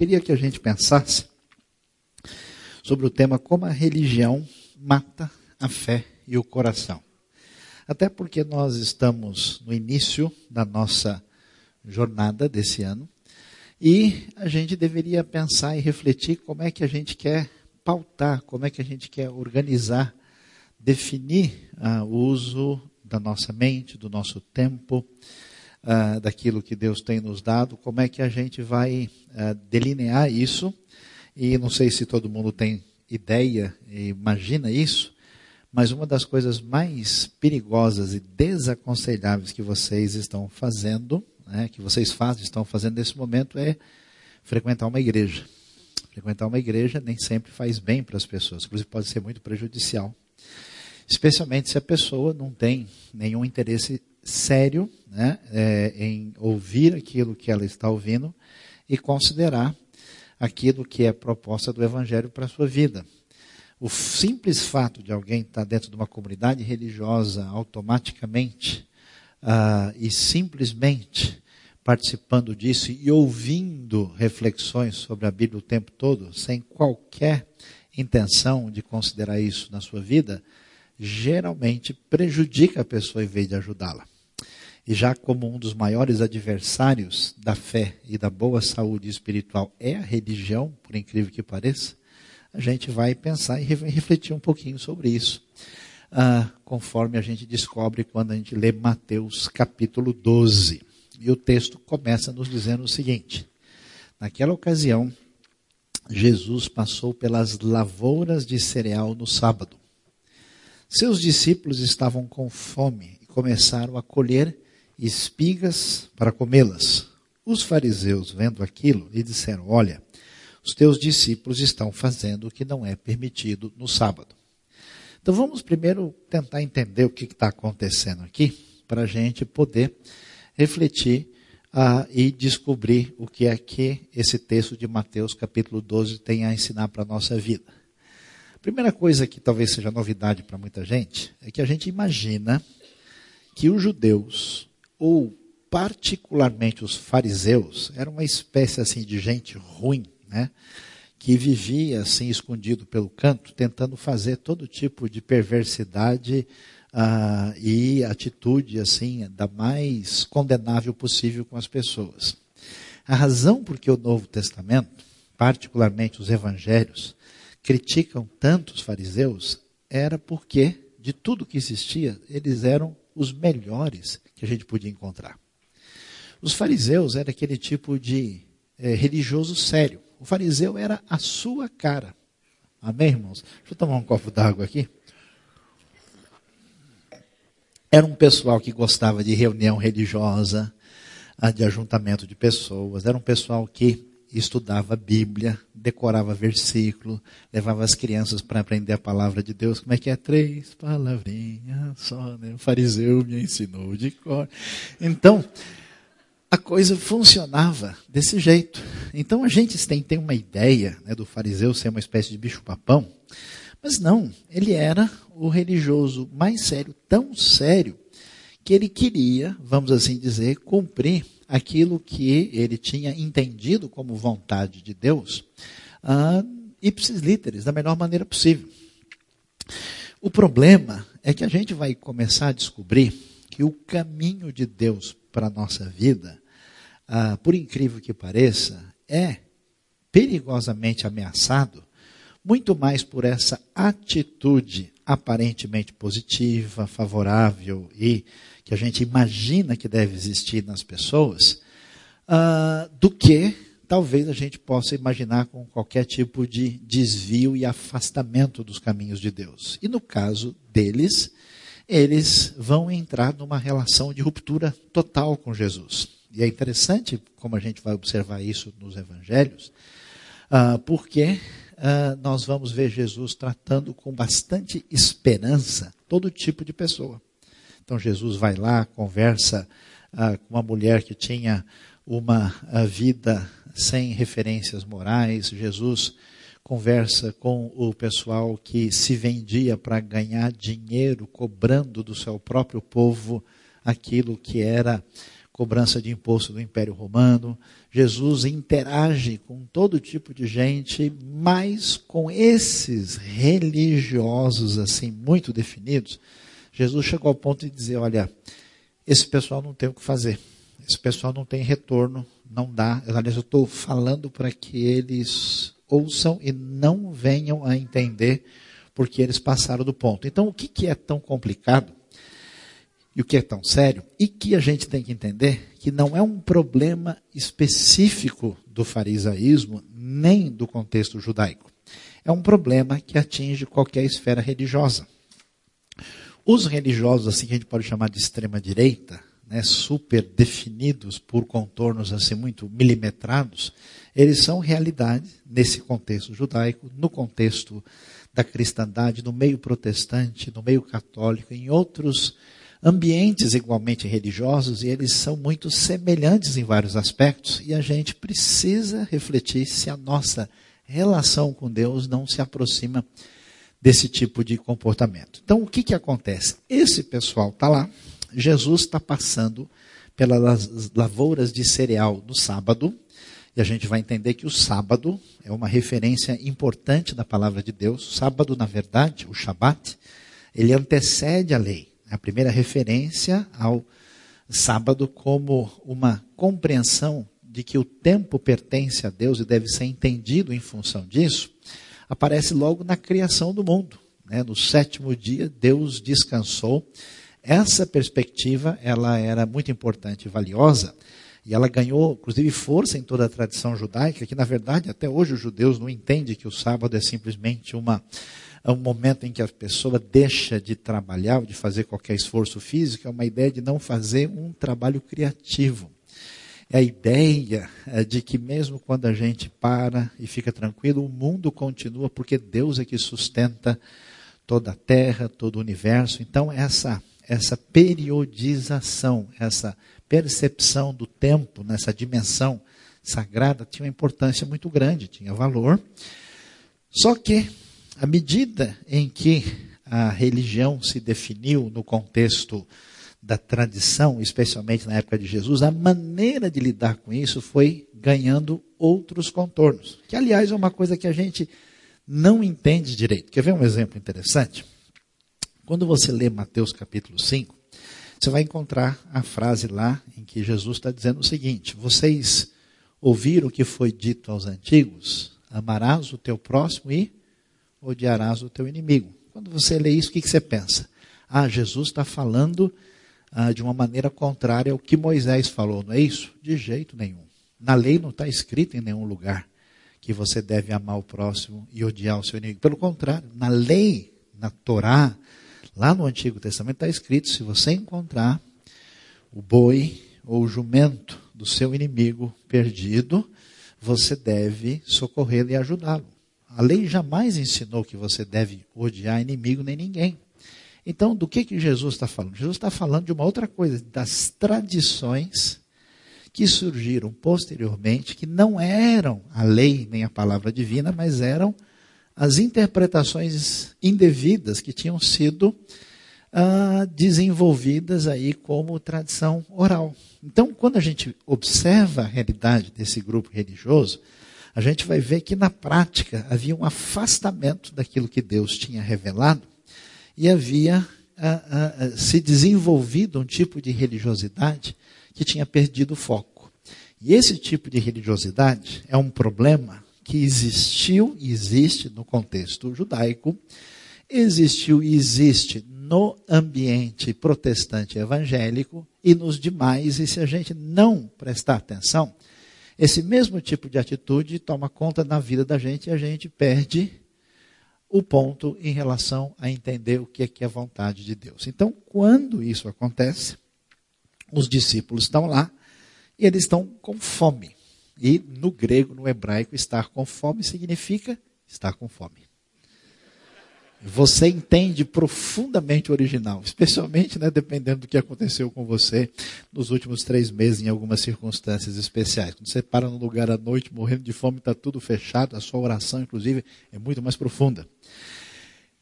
queria que a gente pensasse sobre o tema como a religião mata a fé e o coração. Até porque nós estamos no início da nossa jornada desse ano e a gente deveria pensar e refletir como é que a gente quer pautar, como é que a gente quer organizar, definir ah, o uso da nossa mente, do nosso tempo, ah, daquilo que Deus tem nos dado, como é que a gente vai ah, delinear isso. E não sei se todo mundo tem ideia, imagina isso, mas uma das coisas mais perigosas e desaconselháveis que vocês estão fazendo, né, que vocês fazem, estão fazendo nesse momento, é frequentar uma igreja. Frequentar uma igreja nem sempre faz bem para as pessoas, inclusive pode ser muito prejudicial. Especialmente se a pessoa não tem nenhum interesse sério né, é, em ouvir aquilo que ela está ouvindo e considerar aquilo que é proposta do Evangelho para a sua vida. O simples fato de alguém estar dentro de uma comunidade religiosa automaticamente uh, e simplesmente participando disso e ouvindo reflexões sobre a Bíblia o tempo todo, sem qualquer intenção de considerar isso na sua vida, geralmente prejudica a pessoa em vez de ajudá-la. E já como um dos maiores adversários da fé e da boa saúde espiritual é a religião, por incrível que pareça, a gente vai pensar e refletir um pouquinho sobre isso, ah, conforme a gente descobre quando a gente lê Mateus capítulo 12. E o texto começa nos dizendo o seguinte: Naquela ocasião, Jesus passou pelas lavouras de cereal no sábado. Seus discípulos estavam com fome e começaram a colher espigas para comê-las. Os fariseus, vendo aquilo, lhe disseram: Olha, os teus discípulos estão fazendo o que não é permitido no sábado. Então vamos primeiro tentar entender o que está acontecendo aqui, para a gente poder refletir uh, e descobrir o que é que esse texto de Mateus capítulo 12 tem a ensinar para a nossa vida. A primeira coisa que talvez seja novidade para muita gente é que a gente imagina que os judeus, ou particularmente os fariseus, eram uma espécie assim de gente ruim, né? que vivia assim escondido pelo canto, tentando fazer todo tipo de perversidade uh, e atitude assim da mais condenável possível com as pessoas. A razão por que o Novo Testamento, particularmente os Evangelhos, criticam tanto os fariseus era porque de tudo que existia eles eram os melhores que a gente podia encontrar. Os fariseus eram aquele tipo de é, religioso sério o fariseu era a sua cara. Amém, irmãos? Deixa eu tomar um copo d'água aqui. Era um pessoal que gostava de reunião religiosa, ah, de ajuntamento de pessoas. Era um pessoal que estudava a Bíblia, decorava versículo, levava as crianças para aprender a palavra de Deus. Como é que é? Três palavrinhas só, né? O fariseu me ensinou de cor. Então, a coisa funcionava desse jeito. Então a gente tem, tem uma ideia né, do fariseu ser uma espécie de bicho-papão, mas não, ele era o religioso mais sério, tão sério, que ele queria, vamos assim dizer, cumprir aquilo que ele tinha entendido como vontade de Deus, uh, ipsis literis, da melhor maneira possível. O problema é que a gente vai começar a descobrir que o caminho de Deus para a nossa vida ah, por incrível que pareça, é perigosamente ameaçado, muito mais por essa atitude aparentemente positiva, favorável e que a gente imagina que deve existir nas pessoas, ah, do que talvez a gente possa imaginar com qualquer tipo de desvio e afastamento dos caminhos de Deus. E no caso deles, eles vão entrar numa relação de ruptura total com Jesus. E é interessante como a gente vai observar isso nos evangelhos, uh, porque uh, nós vamos ver Jesus tratando com bastante esperança todo tipo de pessoa. Então Jesus vai lá, conversa uh, com uma mulher que tinha uma vida sem referências morais. Jesus conversa com o pessoal que se vendia para ganhar dinheiro, cobrando do seu próprio povo aquilo que era cobrança de imposto do Império Romano. Jesus interage com todo tipo de gente, mas com esses religiosos assim muito definidos, Jesus chegou ao ponto de dizer, olha, esse pessoal não tem o que fazer. Esse pessoal não tem retorno, não dá. Aliás, eu estou falando para que eles ouçam e não venham a entender porque eles passaram do ponto. Então, o que, que é tão complicado e o que é tão sério e que a gente tem que entender que não é um problema específico do farisaísmo nem do contexto judaico. É um problema que atinge qualquer esfera religiosa. Os religiosos, assim que a gente pode chamar de extrema direita, né, super definidos por contornos assim muito milimetrados, eles são realidade nesse contexto judaico, no contexto da cristandade, no meio protestante, no meio católico, em outros ambientes igualmente religiosos, e eles são muito semelhantes em vários aspectos, e a gente precisa refletir se a nossa relação com Deus não se aproxima desse tipo de comportamento. Então, o que, que acontece? Esse pessoal está lá, Jesus está passando pelas lavouras de cereal no sábado, e a gente vai entender que o sábado é uma referência importante da palavra de Deus. O sábado, na verdade, o Shabat, ele antecede a lei. A primeira referência ao sábado como uma compreensão de que o tempo pertence a Deus e deve ser entendido em função disso, aparece logo na criação do mundo. Né? No sétimo dia, Deus descansou. Essa perspectiva ela era muito importante e valiosa, e ela ganhou, inclusive, força em toda a tradição judaica, que, na verdade, até hoje os judeus não entendem que o sábado é simplesmente uma, é um momento em que a pessoa deixa de trabalhar, de fazer qualquer esforço físico, é uma ideia de não fazer um trabalho criativo. É a ideia é, de que mesmo quando a gente para e fica tranquilo, o mundo continua porque Deus é que sustenta toda a terra, todo o universo. Então essa essa periodização, essa percepção do tempo nessa dimensão sagrada tinha uma importância muito grande, tinha valor. Só que, à medida em que a religião se definiu no contexto da tradição, especialmente na época de Jesus, a maneira de lidar com isso foi ganhando outros contornos. Que, aliás, é uma coisa que a gente não entende direito. Quer ver um exemplo interessante? Quando você lê Mateus capítulo 5, você vai encontrar a frase lá em que Jesus está dizendo o seguinte: Vocês ouviram o que foi dito aos antigos? Amarás o teu próximo e odiarás o teu inimigo. Quando você lê isso, o que, que você pensa? Ah, Jesus está falando ah, de uma maneira contrária ao que Moisés falou, não é isso? De jeito nenhum. Na lei não está escrito em nenhum lugar que você deve amar o próximo e odiar o seu inimigo. Pelo contrário, na lei, na Torá, Lá no Antigo Testamento está escrito: se você encontrar o boi ou o jumento do seu inimigo perdido, você deve socorrê-lo e ajudá-lo. A lei jamais ensinou que você deve odiar inimigo nem ninguém. Então, do que, que Jesus está falando? Jesus está falando de uma outra coisa, das tradições que surgiram posteriormente, que não eram a lei nem a palavra divina, mas eram as interpretações indevidas que tinham sido ah, desenvolvidas aí como tradição oral. Então, quando a gente observa a realidade desse grupo religioso, a gente vai ver que na prática havia um afastamento daquilo que Deus tinha revelado e havia ah, ah, ah se desenvolvido um tipo de religiosidade que tinha perdido o foco. E esse tipo de religiosidade é um problema que existiu e existe no contexto judaico, existiu e existe no ambiente protestante evangélico e nos demais, e se a gente não prestar atenção, esse mesmo tipo de atitude toma conta na vida da gente e a gente perde o ponto em relação a entender o que é que é a vontade de Deus. Então, quando isso acontece, os discípulos estão lá e eles estão com fome. E no grego, no hebraico, estar com fome significa estar com fome. Você entende profundamente o original, especialmente né, dependendo do que aconteceu com você nos últimos três meses, em algumas circunstâncias especiais. Quando você para num lugar à noite morrendo de fome, está tudo fechado, a sua oração, inclusive, é muito mais profunda.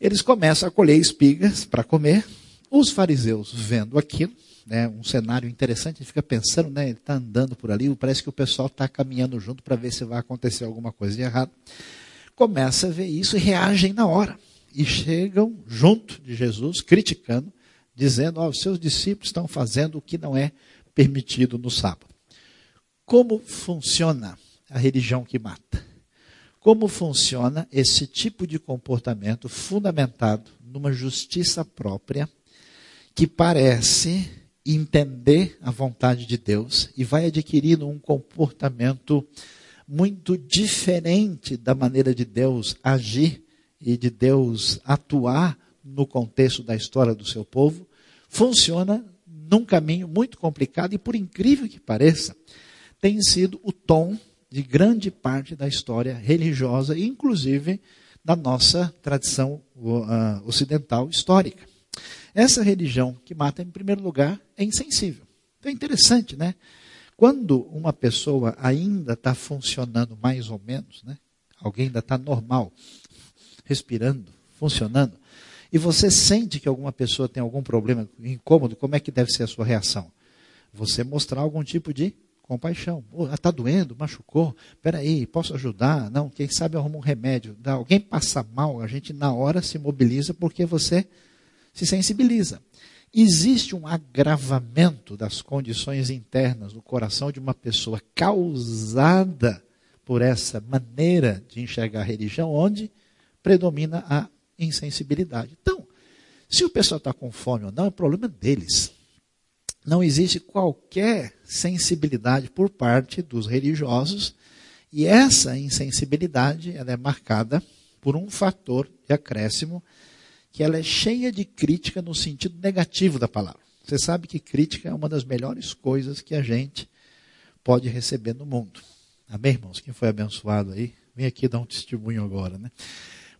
Eles começam a colher espigas para comer, os fariseus vendo aquilo, né, um cenário interessante, gente fica pensando, né, ele está andando por ali, parece que o pessoal está caminhando junto para ver se vai acontecer alguma coisa de errado. Começa a ver isso e reagem na hora. E chegam junto de Jesus, criticando, dizendo: oh, os seus discípulos estão fazendo o que não é permitido no sábado. Como funciona a religião que mata? Como funciona esse tipo de comportamento fundamentado numa justiça própria que parece entender a vontade de Deus e vai adquirindo um comportamento muito diferente da maneira de Deus agir e de Deus atuar no contexto da história do seu povo, funciona num caminho muito complicado e, por incrível que pareça, tem sido o tom de grande parte da história religiosa, inclusive da nossa tradição ocidental histórica. Essa religião que mata, em primeiro lugar, é insensível. Então é interessante, né? Quando uma pessoa ainda está funcionando mais ou menos, né? alguém ainda está normal, respirando, funcionando, e você sente que alguma pessoa tem algum problema incômodo, como é que deve ser a sua reação? Você mostrar algum tipo de compaixão. Está doendo, machucou, peraí, posso ajudar? Não, quem sabe arruma um remédio. Alguém passa mal, a gente na hora se mobiliza porque você se sensibiliza. Existe um agravamento das condições internas do coração de uma pessoa causada por essa maneira de enxergar a religião, onde predomina a insensibilidade. Então, se o pessoal está com fome ou não, é problema deles. Não existe qualquer sensibilidade por parte dos religiosos, e essa insensibilidade ela é marcada por um fator de acréscimo que ela é cheia de crítica no sentido negativo da palavra. Você sabe que crítica é uma das melhores coisas que a gente pode receber no mundo. Amém, irmãos? Quem foi abençoado aí, vem aqui dar um testemunho agora, né?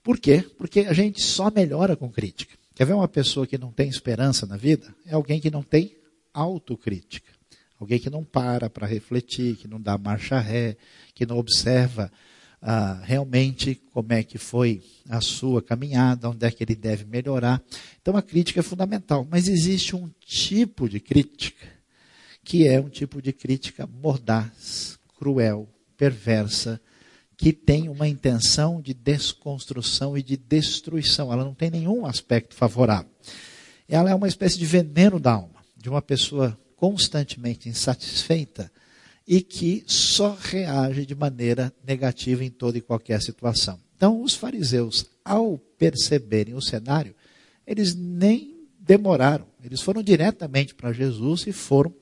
Por quê? Porque a gente só melhora com crítica. Quer ver uma pessoa que não tem esperança na vida? É alguém que não tem autocrítica. Alguém que não para para refletir, que não dá marcha ré, que não observa ah, realmente como é que foi a sua caminhada, onde é que ele deve melhorar. Então a crítica é fundamental, mas existe um tipo de crítica que é um tipo de crítica mordaz, cruel, perversa, que tem uma intenção de desconstrução e de destruição. Ela não tem nenhum aspecto favorável. Ela é uma espécie de veneno da alma, de uma pessoa constantemente insatisfeita e que só reage de maneira negativa em toda e qualquer situação. Então, os fariseus, ao perceberem o cenário, eles nem demoraram, eles foram diretamente para Jesus e foram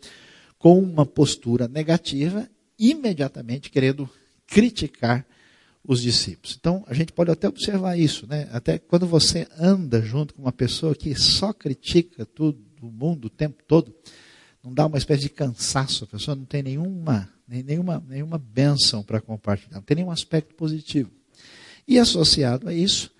com uma postura negativa, imediatamente querendo criticar os discípulos. Então, a gente pode até observar isso, né? Até quando você anda junto com uma pessoa que só critica tudo, o mundo o tempo todo, não dá uma espécie de cansaço, a pessoa não tem nenhuma, nenhuma, nenhuma bênção para compartilhar, não tem nenhum aspecto positivo. E associado a isso,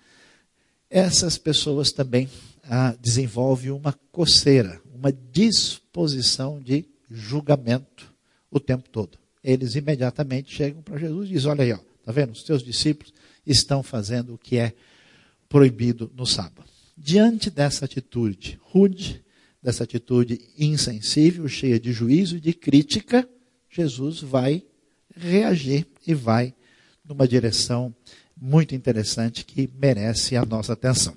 essas pessoas também ah, desenvolvem uma coceira, uma disposição de julgamento o tempo todo. Eles imediatamente chegam para Jesus e dizem: Olha aí, ó, tá vendo? Os teus discípulos estão fazendo o que é proibido no sábado. Diante dessa atitude rude, dessa atitude insensível, cheia de juízo e de crítica, Jesus vai reagir e vai numa direção muito interessante que merece a nossa atenção.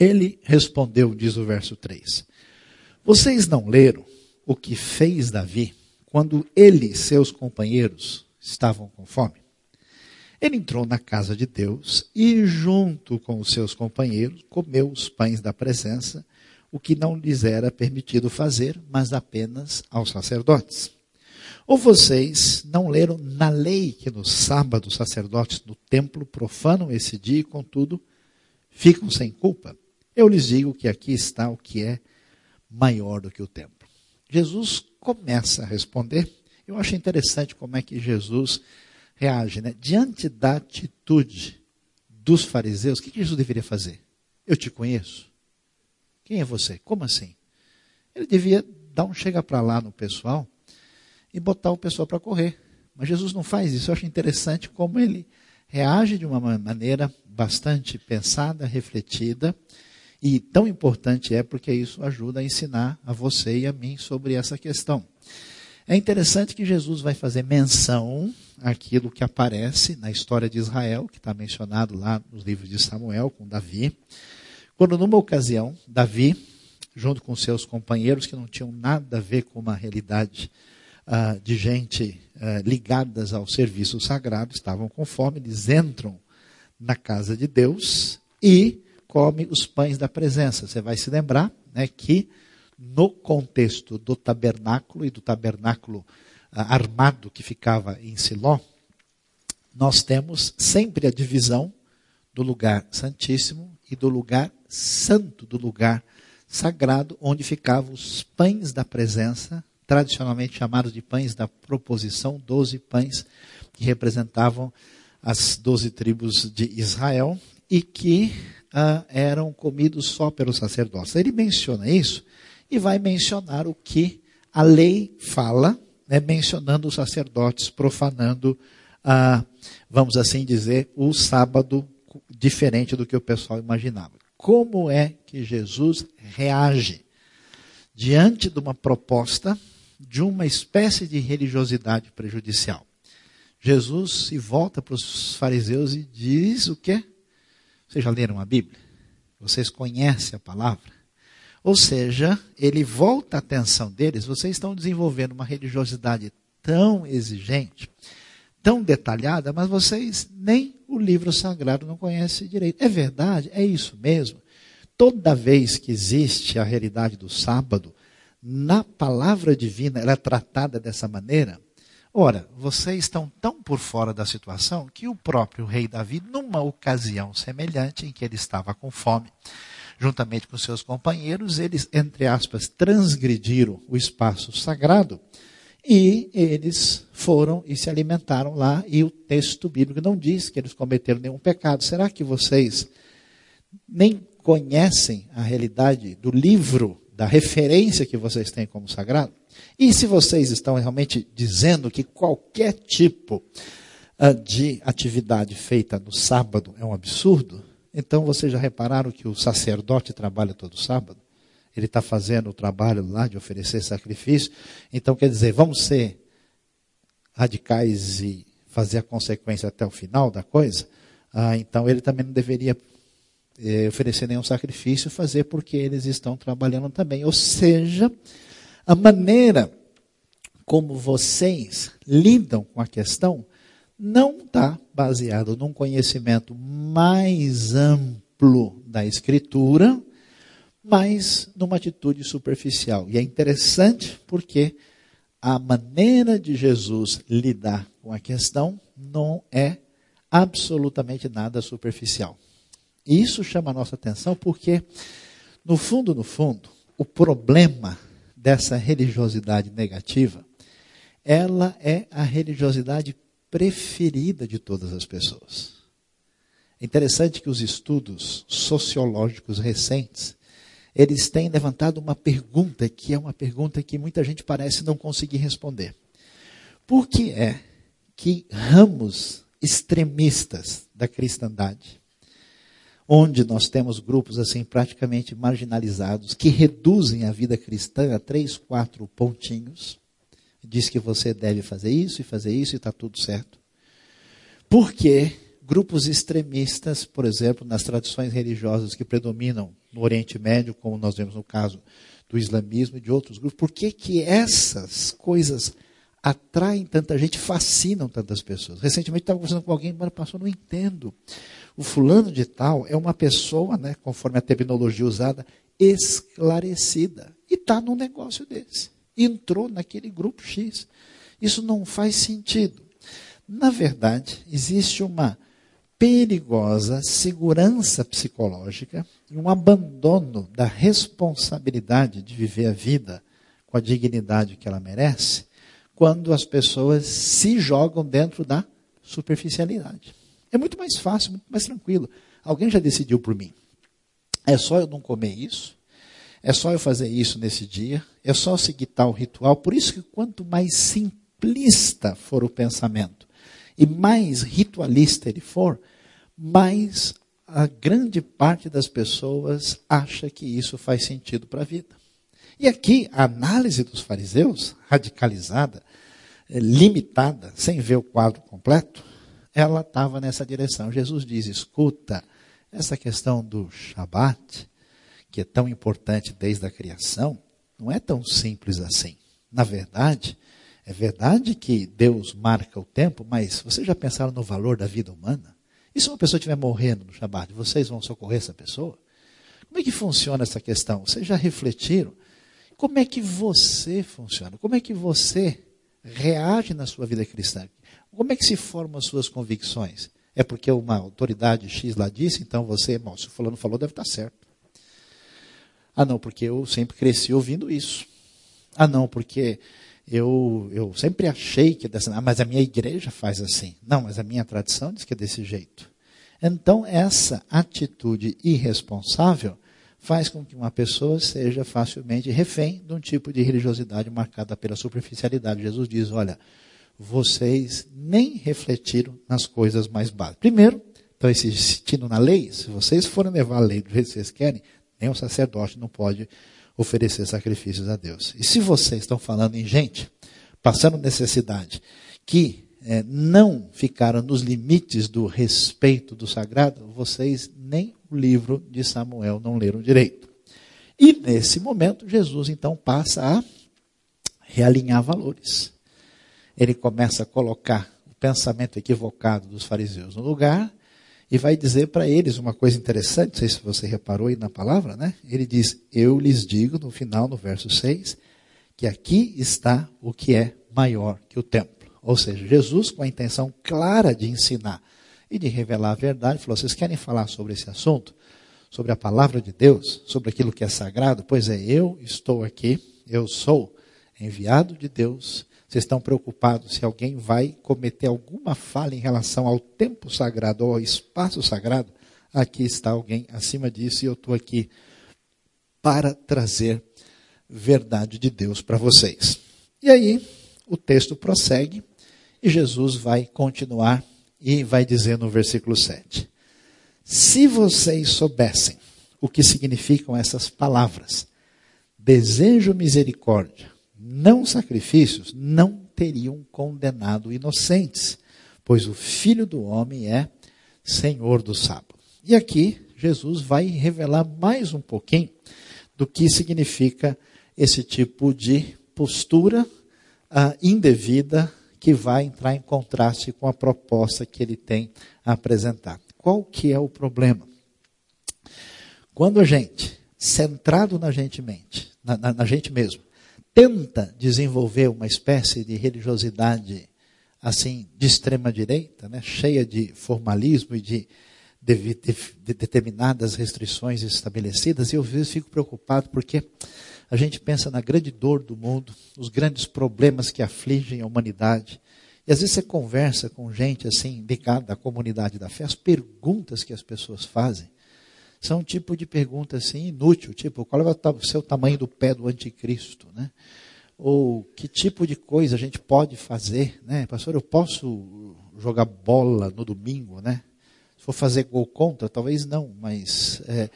Ele respondeu, diz o verso 3: Vocês não leram o que fez Davi quando ele e seus companheiros estavam com fome? Ele entrou na casa de Deus e, junto com os seus companheiros, comeu os pães da presença o que não lhes era permitido fazer, mas apenas aos sacerdotes. Ou vocês não leram na lei que no sábado os sacerdotes no templo profanam esse dia e, contudo, ficam sem culpa? Eu lhes digo que aqui está o que é maior do que o templo. Jesus começa a responder. Eu acho interessante como é que Jesus reage. Né? Diante da atitude dos fariseus, o que Jesus deveria fazer? Eu te conheço. Quem é você? Como assim? Ele devia dar um chega para lá no pessoal e botar o pessoal para correr. Mas Jesus não faz isso. Eu acho interessante como ele reage de uma maneira bastante pensada, refletida, E tão importante é porque isso ajuda a ensinar a você e a mim sobre essa questão. É interessante que Jesus vai fazer menção àquilo que aparece na história de Israel, que está mencionado lá nos livros de Samuel, com Davi. Quando, numa ocasião, Davi, junto com seus companheiros, que não tinham nada a ver com uma realidade uh, de gente uh, ligadas ao serviço sagrado, estavam com fome, eles entram na casa de Deus e comem os pães da presença. Você vai se lembrar né, que no contexto do tabernáculo e do tabernáculo uh, armado que ficava em Siló, nós temos sempre a divisão do lugar santíssimo e do lugar santo, do lugar sagrado, onde ficavam os pães da presença, tradicionalmente chamados de pães da proposição, doze pães que representavam as doze tribos de Israel e que uh, eram comidos só pelos sacerdotes. Ele menciona isso e vai mencionar o que a lei fala, né, mencionando os sacerdotes profanando, uh, vamos assim dizer, o sábado diferente do que o pessoal imaginava. Como é que Jesus reage diante de uma proposta de uma espécie de religiosidade prejudicial? Jesus se volta para os fariseus e diz o quê? Vocês já leram a Bíblia? Vocês conhecem a palavra? Ou seja, ele volta a atenção deles, vocês estão desenvolvendo uma religiosidade tão exigente, tão detalhada, mas vocês nem o livro sagrado não conhecem direito. É verdade? É isso mesmo? Toda vez que existe a realidade do sábado, na palavra divina ela é tratada dessa maneira, Ora, vocês estão tão por fora da situação que o próprio rei Davi, numa ocasião semelhante em que ele estava com fome, juntamente com seus companheiros, eles, entre aspas, transgrediram o espaço sagrado e eles foram e se alimentaram lá. E o texto bíblico não diz que eles cometeram nenhum pecado. Será que vocês nem conhecem a realidade do livro, da referência que vocês têm como sagrado? E se vocês estão realmente dizendo que qualquer tipo uh, de atividade feita no sábado é um absurdo, então vocês já repararam que o sacerdote trabalha todo sábado? Ele está fazendo o trabalho lá de oferecer sacrifício. Então, quer dizer, vamos ser radicais e fazer a consequência até o final da coisa? Ah, então, ele também não deveria eh, oferecer nenhum sacrifício, fazer porque eles estão trabalhando também. Ou seja, a maneira como vocês lidam com a questão não está baseado num conhecimento mais amplo da Escritura, mas numa atitude superficial. E é interessante porque a maneira de Jesus lidar com a questão não é absolutamente nada superficial. E isso chama a nossa atenção porque, no fundo, no fundo, o problema dessa religiosidade negativa, ela é a religiosidade preferida de todas as pessoas. É interessante que os estudos sociológicos recentes, eles têm levantado uma pergunta que é uma pergunta que muita gente parece não conseguir responder. Por que é que ramos extremistas da cristandade onde nós temos grupos assim praticamente marginalizados que reduzem a vida cristã a três, quatro pontinhos. Diz que você deve fazer isso e fazer isso e está tudo certo. Porque grupos extremistas, por exemplo, nas tradições religiosas que predominam no Oriente Médio, como nós vemos no caso do islamismo e de outros grupos, por que, que essas coisas atraem tanta gente, fascinam tantas pessoas? Recentemente estava conversando com alguém, mas passou, não entendo. O fulano de tal é uma pessoa, né, conforme a terminologia usada, esclarecida. E está num negócio desse. Entrou naquele grupo X. Isso não faz sentido. Na verdade, existe uma perigosa segurança psicológica e um abandono da responsabilidade de viver a vida com a dignidade que ela merece, quando as pessoas se jogam dentro da superficialidade. É muito mais fácil, muito mais tranquilo. Alguém já decidiu por mim. É só eu não comer isso. É só eu fazer isso nesse dia. É só seguir tal ritual. Por isso que quanto mais simplista for o pensamento e mais ritualista ele for, mais a grande parte das pessoas acha que isso faz sentido para a vida. E aqui a análise dos fariseus, radicalizada, eh, limitada, sem ver o quadro completo, ela estava nessa direção. Jesus diz: escuta, essa questão do Shabat, que é tão importante desde a criação, não é tão simples assim. Na verdade, é verdade que Deus marca o tempo, mas vocês já pensaram no valor da vida humana? E se uma pessoa estiver morrendo no Shabat, vocês vão socorrer essa pessoa? Como é que funciona essa questão? Vocês já refletiram? Como é que você funciona? Como é que você reage na sua vida cristã? Como é que se formam as suas convicções? É porque uma autoridade X lá disse, então você, bom, se o fulano falou, deve estar certo. Ah, não, porque eu sempre cresci ouvindo isso. Ah, não, porque eu, eu sempre achei que dessa, ah, mas a minha igreja faz assim. Não, mas a minha tradição diz que é desse jeito. Então, essa atitude irresponsável faz com que uma pessoa seja facilmente refém de um tipo de religiosidade marcada pela superficialidade. Jesus diz: olha, vocês nem refletiram nas coisas mais básicas. Primeiro, estão insistindo na lei. Se vocês forem levar a lei do jeito que vocês querem, nem sacerdote não pode oferecer sacrifícios a Deus. E se vocês estão falando em gente, passando necessidade, que é, não ficaram nos limites do respeito do sagrado, vocês nem o livro de Samuel não leram direito. E nesse momento, Jesus então passa a realinhar valores. Ele começa a colocar o pensamento equivocado dos fariseus no lugar e vai dizer para eles uma coisa interessante, não sei se você reparou aí na palavra, né? Ele diz: Eu lhes digo, no final, no verso 6, que aqui está o que é maior que o templo. Ou seja, Jesus, com a intenção clara de ensinar e de revelar a verdade, falou: Vocês querem falar sobre esse assunto? Sobre a palavra de Deus? Sobre aquilo que é sagrado? Pois é, eu estou aqui, eu sou enviado de Deus vocês estão preocupados se alguém vai cometer alguma falha em relação ao tempo sagrado ou ao espaço sagrado? Aqui está alguém acima disso e eu estou aqui para trazer verdade de Deus para vocês. E aí, o texto prossegue e Jesus vai continuar e vai dizer no versículo 7: Se vocês soubessem o que significam essas palavras, desejo misericórdia não sacrifícios, não teriam condenado inocentes, pois o Filho do Homem é Senhor do sábado. E aqui Jesus vai revelar mais um pouquinho do que significa esse tipo de postura uh, indevida que vai entrar em contraste com a proposta que ele tem a apresentar. Qual que é o problema? Quando a gente, centrado na gente mente, na, na, na gente mesmo, tenta desenvolver uma espécie de religiosidade assim de extrema direita, né, cheia de formalismo e de, de, de, de determinadas restrições estabelecidas, e eu às vezes fico preocupado porque a gente pensa na grande dor do mundo, os grandes problemas que afligem a humanidade. E às vezes você conversa com gente assim, ligada à comunidade da fé, as perguntas que as pessoas fazem são um tipo de pergunta assim inútil, tipo, qual é o seu tamanho do pé do anticristo, né? Ou que tipo de coisa a gente pode fazer, né? Pastor, eu posso jogar bola no domingo, né? Se for fazer gol contra, talvez não, mas é,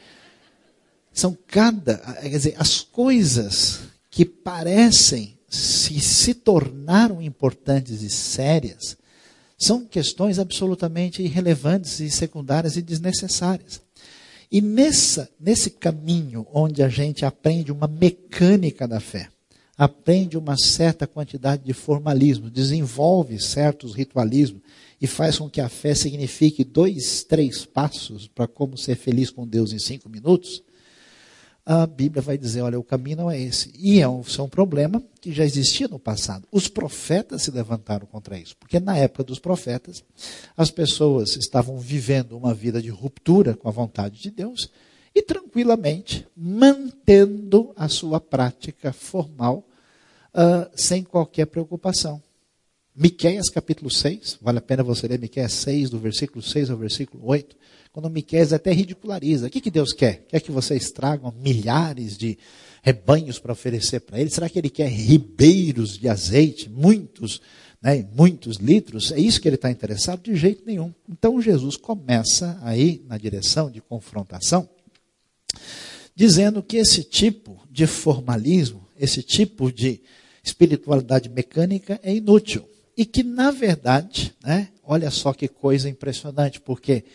são cada, quer dizer, as coisas que parecem se, se tornaram importantes e sérias, são questões absolutamente irrelevantes e secundárias e desnecessárias. E nessa, nesse caminho onde a gente aprende uma mecânica da fé, aprende uma certa quantidade de formalismo, desenvolve certos ritualismos e faz com que a fé signifique dois, três passos para como ser feliz com Deus em cinco minutos, a Bíblia vai dizer: olha, o caminho não é esse. E é um, é um problema que já existia no passado. Os profetas se levantaram contra isso, porque na época dos profetas, as pessoas estavam vivendo uma vida de ruptura com a vontade de Deus e tranquilamente mantendo a sua prática formal uh, sem qualquer preocupação. Miqueias capítulo 6, vale a pena você ler Miqueias 6, do versículo 6 ao versículo 8 quando Miqueias até ridiculariza. O que, que Deus quer? Quer que vocês tragam milhares de rebanhos para oferecer para ele? Será que ele quer ribeiros de azeite, muitos né, muitos litros, é isso que ele está interessado? De jeito nenhum. Então Jesus começa aí na direção de confrontação, dizendo que esse tipo de formalismo, esse tipo de espiritualidade mecânica é inútil. E que, na verdade, né, olha só que coisa impressionante, porque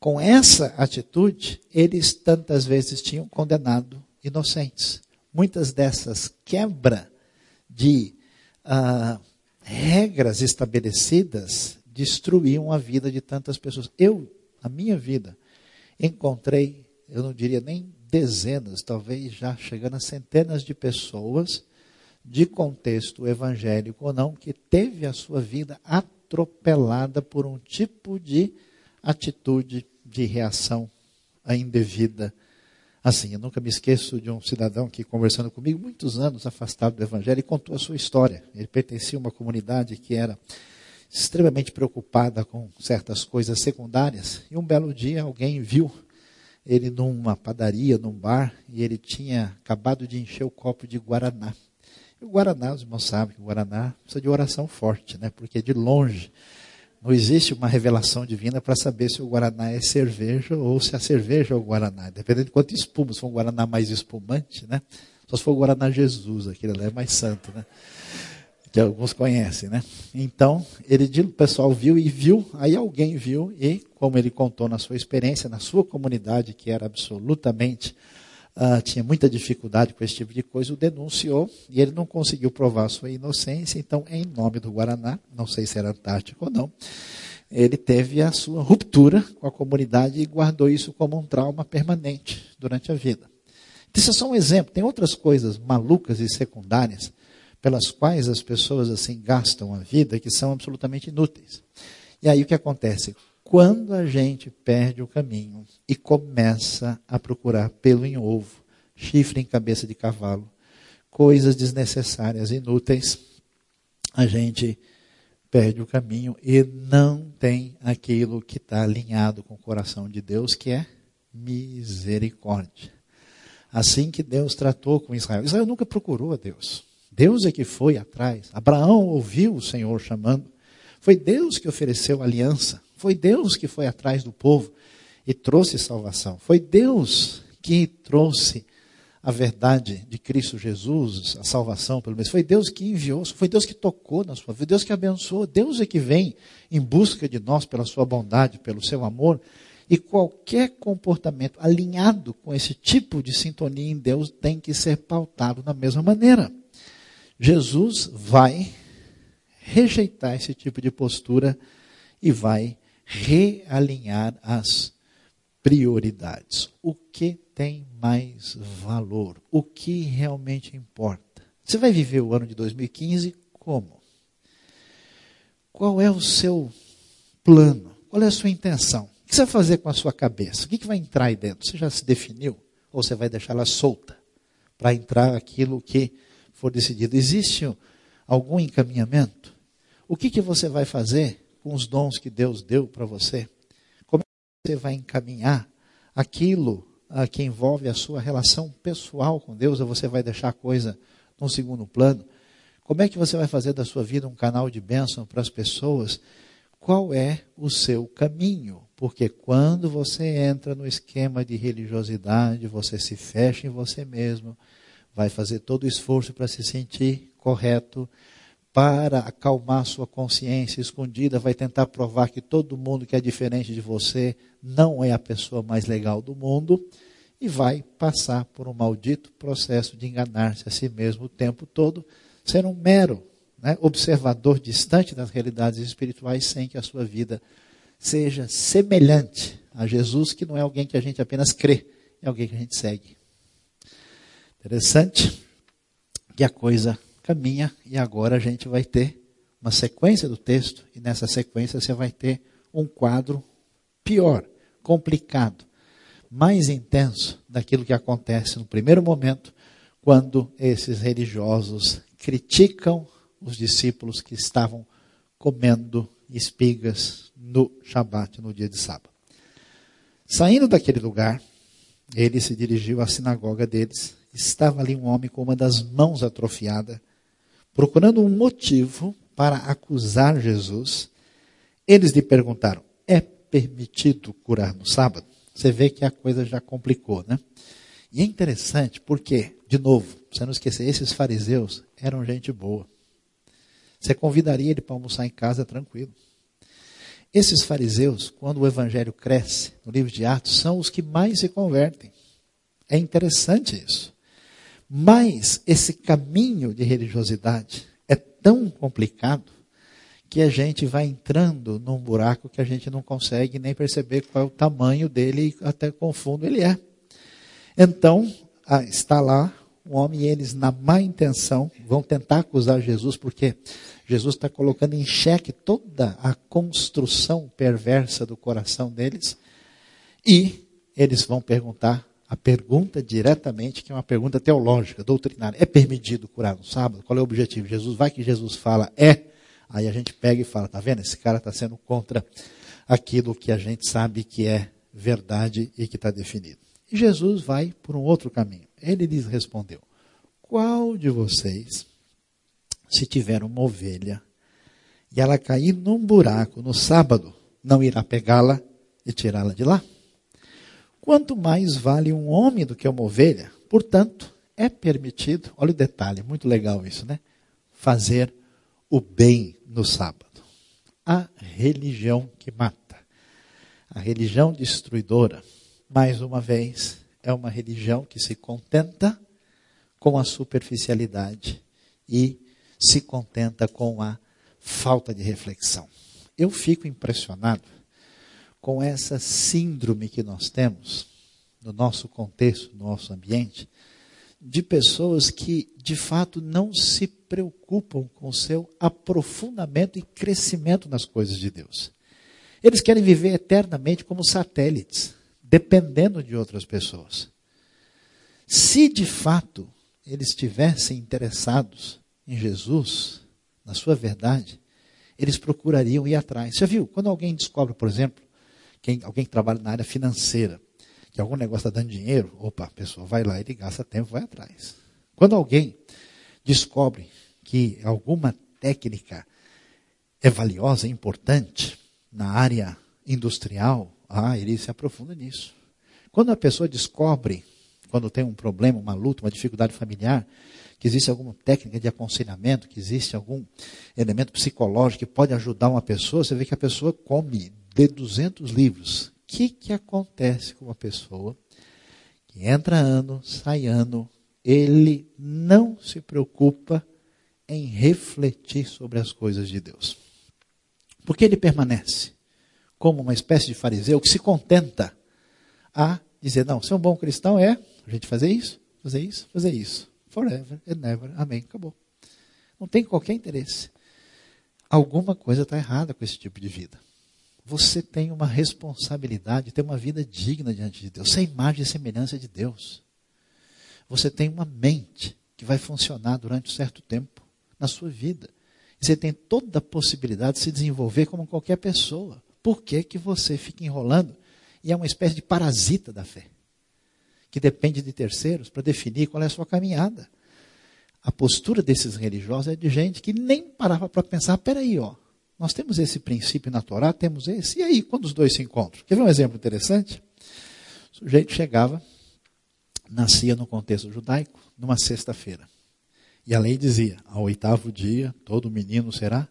com essa atitude, eles tantas vezes tinham condenado inocentes. Muitas dessas quebra de uh, regras estabelecidas destruíam a vida de tantas pessoas. Eu, a minha vida, encontrei, eu não diria nem dezenas, talvez já chegando a centenas de pessoas de contexto evangélico ou não, que teve a sua vida atropelada por um tipo de atitude de reação indevida. Assim, eu nunca me esqueço de um cidadão que, conversando comigo, muitos anos afastado do Evangelho, e contou a sua história. Ele pertencia a uma comunidade que era extremamente preocupada com certas coisas secundárias. E um belo dia alguém viu ele numa padaria, num bar, e ele tinha acabado de encher o copo de Guaraná. E o Guaraná, os irmãos sabem que o Guaraná precisa de oração forte, né? porque de longe não existe uma revelação divina para saber se o Guaraná é cerveja ou se a cerveja é o Guaraná. Dependendo de quanto espuma, se for um Guaraná mais espumante, né? Só se for o Guaraná Jesus, aquele lá é mais santo, né? Que alguns conhecem, né? Então, ele, o pessoal viu e viu, aí alguém viu, e como ele contou na sua experiência, na sua comunidade, que era absolutamente uh, tinha muita dificuldade com esse tipo de coisa, o denunciou e ele não conseguiu provar sua inocência. Então, em nome do Guaraná, não sei se era Antártico ou não, ele teve a sua ruptura com a comunidade e guardou isso como um trauma permanente durante a vida. Isso é só um exemplo. Tem outras coisas malucas e secundárias pelas quais as pessoas assim gastam a vida que são absolutamente inúteis. E aí o que acontece? Quando a gente perde o caminho e começa a procurar pelo em ovo, chifre em cabeça de cavalo, coisas desnecessárias, inúteis, a gente perde o caminho e não tem aquilo que está alinhado com o coração de Deus, que é misericórdia. Assim que Deus tratou com Israel. Israel nunca procurou a Deus. Deus é que foi atrás. Abraão ouviu o Senhor chamando. Foi Deus que ofereceu aliança. Foi Deus que foi atrás do povo e trouxe salvação. Foi Deus que trouxe a verdade de Cristo Jesus, a salvação, pelo menos. Foi Deus que enviou, foi Deus que tocou na sua vida, Deus que abençoou, Deus é que vem em busca de nós pela sua bondade, pelo seu amor. E qualquer comportamento alinhado com esse tipo de sintonia em Deus tem que ser pautado da mesma maneira. Jesus vai rejeitar esse tipo de postura e vai realinhar as prioridades. O que tem mais valor? O que realmente importa? Você vai viver o ano de 2015 como? Qual é o seu plano? Qual é a sua intenção? O que você vai fazer com a sua cabeça? O que vai entrar aí dentro? Você já se definiu? Ou você vai deixar ela solta para entrar aquilo que for decidido? Existe algum encaminhamento? O que, que você vai fazer com os dons que Deus deu para você? Como você vai encaminhar aquilo a que envolve a sua relação pessoal com Deus, ou você vai deixar a coisa num segundo plano? Como é que você vai fazer da sua vida um canal de bênção para as pessoas? Qual é o seu caminho? Porque quando você entra no esquema de religiosidade, você se fecha em você mesmo, vai fazer todo o esforço para se sentir correto, para acalmar sua consciência escondida, vai tentar provar que todo mundo que é diferente de você não é a pessoa mais legal do mundo e vai passar por um maldito processo de enganar-se a si mesmo o tempo todo, ser um mero né, observador distante das realidades espirituais sem que a sua vida seja semelhante a Jesus, que não é alguém que a gente apenas crê, é alguém que a gente segue. Interessante que a coisa caminha e agora a gente vai ter uma sequência do texto e nessa sequência você vai ter um quadro pior, complicado, mais intenso daquilo que acontece no primeiro momento quando esses religiosos criticam os discípulos que estavam comendo espigas no Shabat, no dia de sábado. Saindo daquele lugar, ele se dirigiu à sinagoga deles. Estava ali um homem com uma das mãos atrofiada, procurando um motivo para acusar Jesus, eles lhe perguntaram: é permitido curar no sábado? Você vê que a coisa já complicou, né? E é interessante porque, de novo, você não esquecer, esses fariseus eram gente boa. Você convidaria ele para almoçar em casa tranquilo. Esses fariseus, quando o evangelho cresce no livro de Atos, são os que mais se convertem. É interessante isso. Mas esse caminho de religiosidade é tão complicado que a gente vai entrando num buraco que a gente não consegue nem perceber qual é o tamanho dele e até confundo ele é. Então, está lá um homem e eles, na má intenção, vão tentar acusar Jesus, porque Jesus está colocando em xeque toda a construção perversa do coração deles. E eles vão perguntar a pergunta diretamente, que é uma pergunta teológica, doutrinária. É permitido curar no sábado? Qual é o objetivo? Jesus vai que Jesus fala é, aí a gente pega e fala, tá vendo? Esse cara está sendo contra aquilo que a gente sabe que é verdade e que está definido. E Jesus vai por um outro caminho. Ele lhes respondeu: Qual de vocês, se tiver uma ovelha e ela cair num buraco no sábado, não irá pegá-la e tirá-la de lá? Quanto mais vale um homem do que uma ovelha, portanto, é permitido, olha o detalhe, muito legal isso, né? Fazer o bem no sábado. A religião que mata, a religião destruidora, mais uma vez, é uma religião que se contenta com a superficialidade e se contenta com a falta de reflexão. Eu fico impressionado com essa síndrome que nós temos no nosso contexto, no nosso ambiente, de pessoas que de fato não se preocupam com o seu aprofundamento e crescimento nas coisas de Deus. Eles querem viver eternamente como satélites, dependendo de outras pessoas. Se de fato eles estivessem interessados em Jesus, na sua verdade, eles procurariam ir atrás. Você viu? Quando alguém descobre, por exemplo, quem, alguém que trabalha na área financeira, que algum negócio está dando dinheiro, opa, a pessoa vai lá, ele gasta tempo, vai atrás. Quando alguém descobre que alguma técnica é valiosa, é importante na área industrial, ah, ele se aprofunda nisso. Quando a pessoa descobre, quando tem um problema, uma luta, uma dificuldade familiar, que existe alguma técnica de aconselhamento, que existe algum elemento psicológico que pode ajudar uma pessoa, você vê que a pessoa come de 200 livros. O que, que acontece com uma pessoa que entra ano, sai ano, ele não se preocupa em refletir sobre as coisas de Deus? Porque ele permanece como uma espécie de fariseu que se contenta a dizer: não, ser um bom cristão é a gente fazer isso, fazer isso, fazer isso. Forever and never. Amém. Acabou. Não tem qualquer interesse. Alguma coisa está errada com esse tipo de vida você tem uma responsabilidade de ter uma vida digna diante de Deus. Você é imagem e semelhança de Deus. Você tem uma mente que vai funcionar durante um certo tempo na sua vida. Você tem toda a possibilidade de se desenvolver como qualquer pessoa. Por que, que você fica enrolando? E é uma espécie de parasita da fé, que depende de terceiros para definir qual é a sua caminhada. A postura desses religiosos é de gente que nem parava para pensar, peraí, ó, nós temos esse princípio na Torá, temos esse. E aí, quando os dois se encontram? Quer ver um exemplo interessante? O sujeito chegava, nascia no contexto judaico, numa sexta-feira. E a lei dizia: ao oitavo dia, todo menino será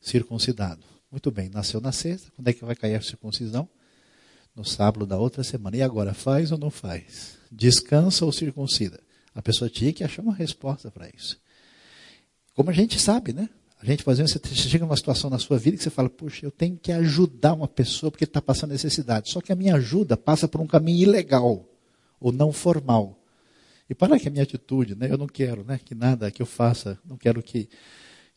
circuncidado. Muito bem, nasceu na sexta, quando é que vai cair a circuncisão? No sábado da outra semana. E agora, faz ou não faz? Descansa ou circuncida? A pessoa tinha que achar uma resposta para isso. Como a gente sabe, né? A gente, por exemplo, você chega numa situação na sua vida que você fala, puxa, eu tenho que ajudar uma pessoa porque está passando necessidade. Só que a minha ajuda passa por um caminho ilegal ou não formal. E para que a minha atitude, né? Eu não quero, né? Que nada que eu faça, não quero que,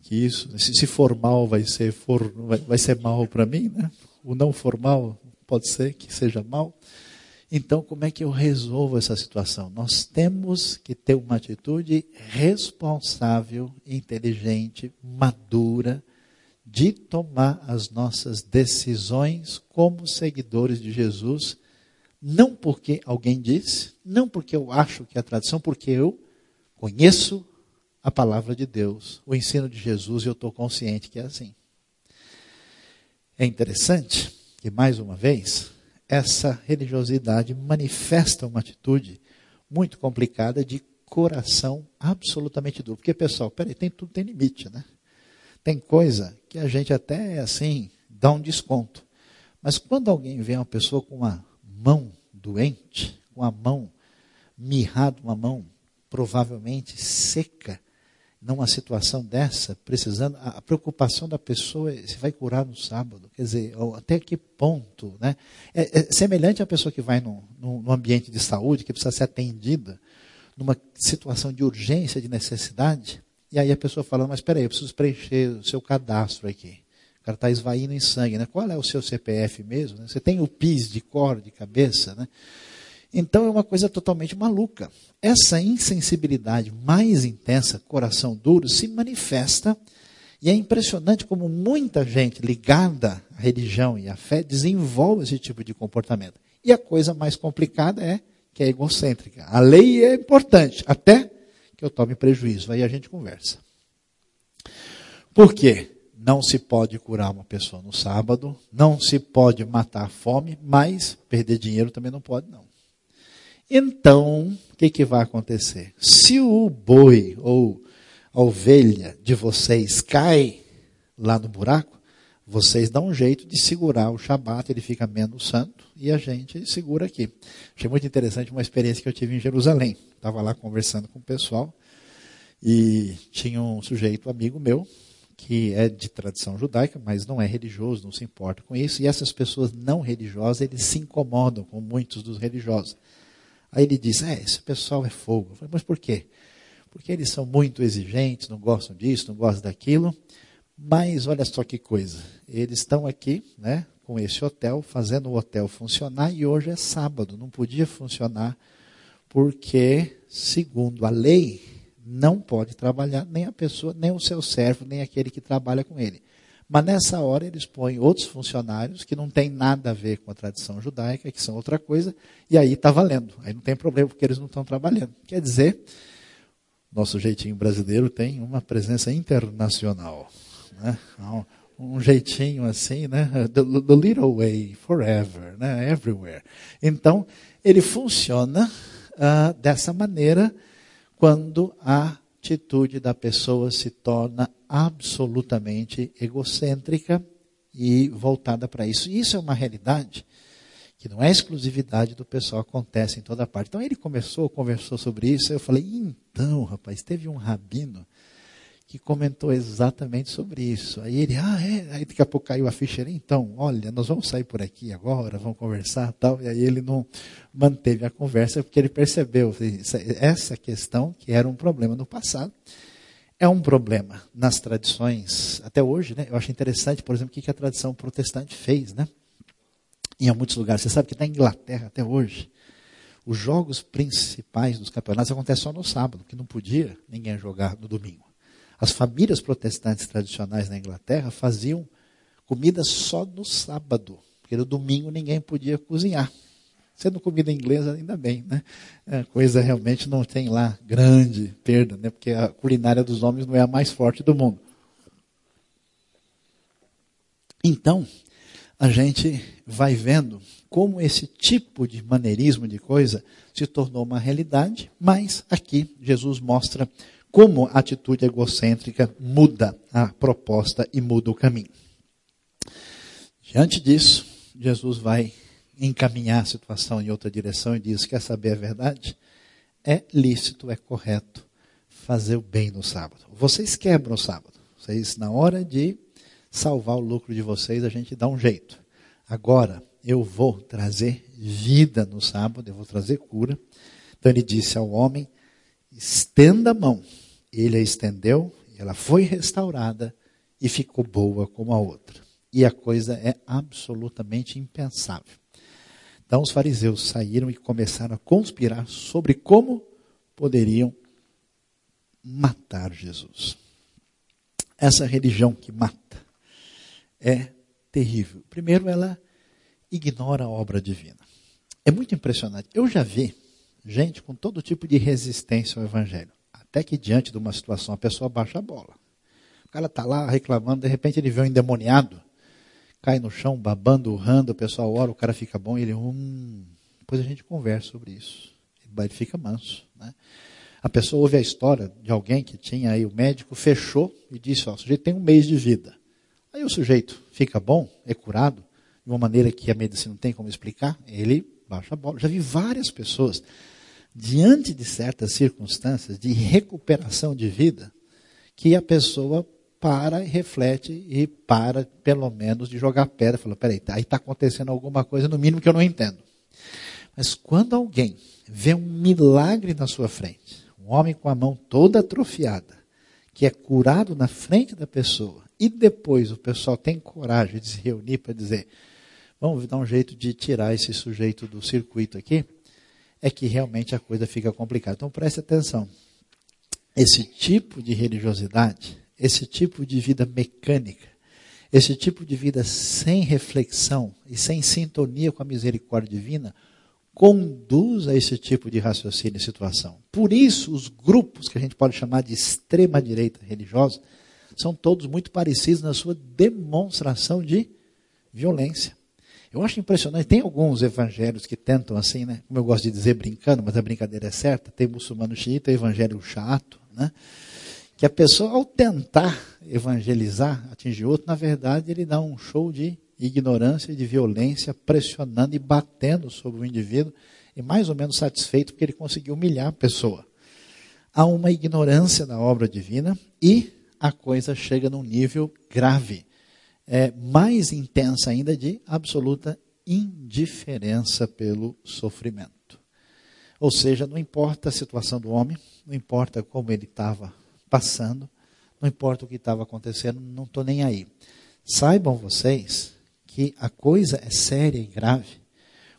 que isso, se, se formal vai ser for, vai, vai ser mal para mim, né? O não formal pode ser que seja mal. Então, como é que eu resolvo essa situação? Nós temos que ter uma atitude responsável, inteligente, madura, de tomar as nossas decisões como seguidores de Jesus, não porque alguém disse, não porque eu acho que é a tradição, porque eu conheço a palavra de Deus, o ensino de Jesus, e eu estou consciente que é assim. É interessante que, mais uma vez, essa religiosidade manifesta uma atitude muito complicada de coração absolutamente duro. Porque, pessoal, peraí, tem tudo tem limite, né? Tem coisa que a gente até, assim, dá um desconto. Mas quando alguém vê uma pessoa com uma mão doente, com a mão mirrada, uma mão provavelmente seca, numa situação dessa, precisando, a preocupação da pessoa é se vai curar no sábado, quer dizer, até que ponto, né? É, é semelhante à pessoa que vai num, num ambiente de saúde, que precisa ser atendida, numa situação de urgência, de necessidade, e aí a pessoa fala, mas espera aí, eu preciso preencher o seu cadastro aqui. O cara está esvaindo em sangue, né? Qual é o seu CPF mesmo? Né? Você tem o PIS de cor, de cabeça, né? Então é uma coisa totalmente maluca. Essa insensibilidade mais intensa, coração duro, se manifesta e é impressionante como muita gente ligada à religião e à fé desenvolve esse tipo de comportamento. E a coisa mais complicada é que é egocêntrica. A lei é importante, até que eu tome prejuízo. Aí a gente conversa. Por quê? Não se pode curar uma pessoa no sábado, não se pode matar a fome, mas perder dinheiro também não pode, não. Então, o que, que vai acontecer? Se o boi ou a ovelha de vocês cai lá no buraco, vocês dão um jeito de segurar o Shabat, ele fica menos santo, e a gente segura aqui. Achei muito interessante uma experiência que eu tive em Jerusalém. Estava lá conversando com o pessoal, e tinha um sujeito amigo meu, que é de tradição judaica, mas não é religioso, não se importa com isso, e essas pessoas não religiosas, eles se incomodam com muitos dos religiosos. Aí ele diz: É, esse pessoal é fogo. Eu falei, mas por quê? Porque eles são muito exigentes, não gostam disso, não gostam daquilo. Mas olha só que coisa. Eles estão aqui, né, com esse hotel, fazendo o hotel funcionar e hoje é sábado, não podia funcionar porque, segundo a lei, não pode trabalhar nem a pessoa, nem o seu servo, nem aquele que trabalha com ele. Mas nessa hora eles põem outros funcionários que não tem nada a ver com a tradição judaica, que são outra coisa, e aí está valendo. Aí não tem problema porque eles não estão trabalhando. Quer dizer, nosso jeitinho brasileiro tem uma presença internacional. Né? Um jeitinho assim, né? The, the little way, forever, né? everywhere. Então, ele funciona uh, dessa maneira quando a atitude da pessoa se torna absolutamente egocêntrica e voltada para isso. E isso é uma realidade que não é exclusividade do pessoal, acontece em toda parte. Então ele começou, conversou sobre isso, eu falei, então, rapaz, teve um rabino que comentou exatamente sobre isso. Aí ele, ah, é, aí daqui a pouco caiu a ficha, ele, então, olha, nós vamos sair por aqui agora, vamos conversar tal. E aí ele não manteve a conversa porque ele percebeu essa questão que era um problema no passado é um problema nas tradições, até hoje, né? Eu acho interessante, por exemplo, o que a tradição protestante fez, né? Em muitos lugares. Você sabe que na Inglaterra, até hoje, os jogos principais dos campeonatos acontecem só no sábado, porque não podia ninguém jogar no domingo. As famílias protestantes tradicionais na Inglaterra faziam comida só no sábado, porque no domingo ninguém podia cozinhar. Sendo comida inglesa, ainda bem, né? A coisa realmente não tem lá grande perda, né? Porque a culinária dos homens não é a mais forte do mundo. Então, a gente vai vendo como esse tipo de maneirismo de coisa se tornou uma realidade, mas aqui Jesus mostra como a atitude egocêntrica muda a proposta e muda o caminho. Diante disso, Jesus vai encaminhar a situação em outra direção e diz: Quer saber a verdade? É lícito, é correto fazer o bem no sábado. Vocês quebram o sábado. Vocês, na hora de salvar o lucro de vocês, a gente dá um jeito. Agora, eu vou trazer vida no sábado, eu vou trazer cura. Então ele disse ao homem: estenda a mão. Ele a estendeu, ela foi restaurada e ficou boa como a outra. E a coisa é absolutamente impensável. Então os fariseus saíram e começaram a conspirar sobre como poderiam matar Jesus. Essa religião que mata é terrível. Primeiro, ela ignora a obra divina. É muito impressionante. Eu já vi gente com todo tipo de resistência ao Evangelho. Até que diante de uma situação a pessoa baixa a bola. O cara está lá reclamando, de repente ele vê um endemoniado, cai no chão, babando, urrando, o pessoal ora, o cara fica bom ele, hum, depois a gente conversa sobre isso. Ele fica manso. Né? A pessoa ouve a história de alguém que tinha aí, o médico fechou e disse, ó, o sujeito tem um mês de vida. Aí o sujeito fica bom, é curado, de uma maneira que a medicina não tem como explicar, ele baixa a bola. Já vi várias pessoas, diante de certas circunstâncias de recuperação de vida, que a pessoa para e reflete e para, pelo menos, de jogar pedra. Fala, peraí, aí está acontecendo alguma coisa, no mínimo, que eu não entendo. Mas quando alguém vê um milagre na sua frente, um homem com a mão toda atrofiada, que é curado na frente da pessoa, e depois o pessoal tem coragem de se reunir para dizer: vamos dar um jeito de tirar esse sujeito do circuito aqui, é que realmente a coisa fica complicada. Então preste atenção. Esse tipo de religiosidade, esse tipo de vida mecânica, esse tipo de vida sem reflexão e sem sintonia com a misericórdia divina, conduz a esse tipo de raciocínio e situação. Por isso, os grupos que a gente pode chamar de extrema-direita religiosa são todos muito parecidos na sua demonstração de violência. Eu acho impressionante, tem alguns evangelhos que tentam assim, né? Como eu gosto de dizer brincando, mas a brincadeira é certa, tem muçulmano xiita, evangelho chato, né? Que a pessoa, ao tentar evangelizar, atingir outro, na verdade, ele dá um show de ignorância e de violência, pressionando e batendo sobre o indivíduo, e mais ou menos satisfeito porque ele conseguiu humilhar a pessoa. Há uma ignorância da obra divina e a coisa chega num nível grave, é, mais intensa ainda de absoluta indiferença pelo sofrimento. Ou seja, não importa a situação do homem, não importa como ele estava passando, não importa o que estava acontecendo, não estou nem aí. Saibam vocês que a coisa é séria e grave,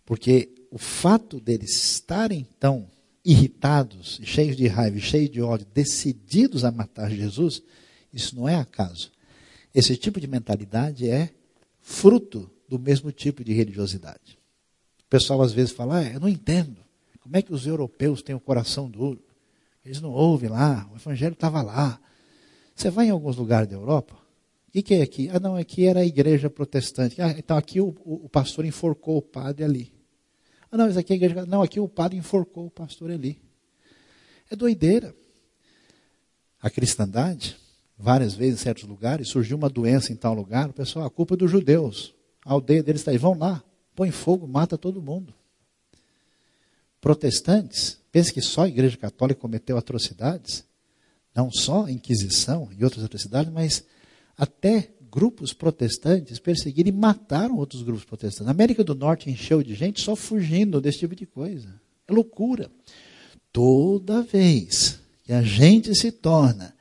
porque o fato deles estarem tão irritados, cheios de raiva, cheios de ódio, decididos a matar Jesus, isso não é acaso. Esse tipo de mentalidade é fruto do mesmo tipo de religiosidade. O pessoal às vezes fala, ah, eu não entendo. Como é que os europeus têm o coração duro? Eles não ouvem lá, o evangelho estava lá. Você vai em alguns lugares da Europa, o que, é aqui? Ah, não, aqui era a igreja protestante. Ah, então aqui o, o, o, pastor enforcou o padre ali. Ah, não, isso aqui é a igreja. Não, aqui o padre enforcou o pastor ali. É doideira. A cristandade, várias vezes em certos lugares, surgiu uma doença em tal lugar, o pessoal, a culpa é dos judeus. A aldeia deles está aí, vão lá, põe fogo, mata todo mundo. Protestantes, pense que só a igreja católica cometeu atrocidades, não só a Inquisição e outras atrocidades, mas até grupos protestantes perseguiram e mataram outros grupos protestantes. A América do Norte encheu de gente só fugindo desse tipo de coisa. É loucura. Toda vez que a gente se torna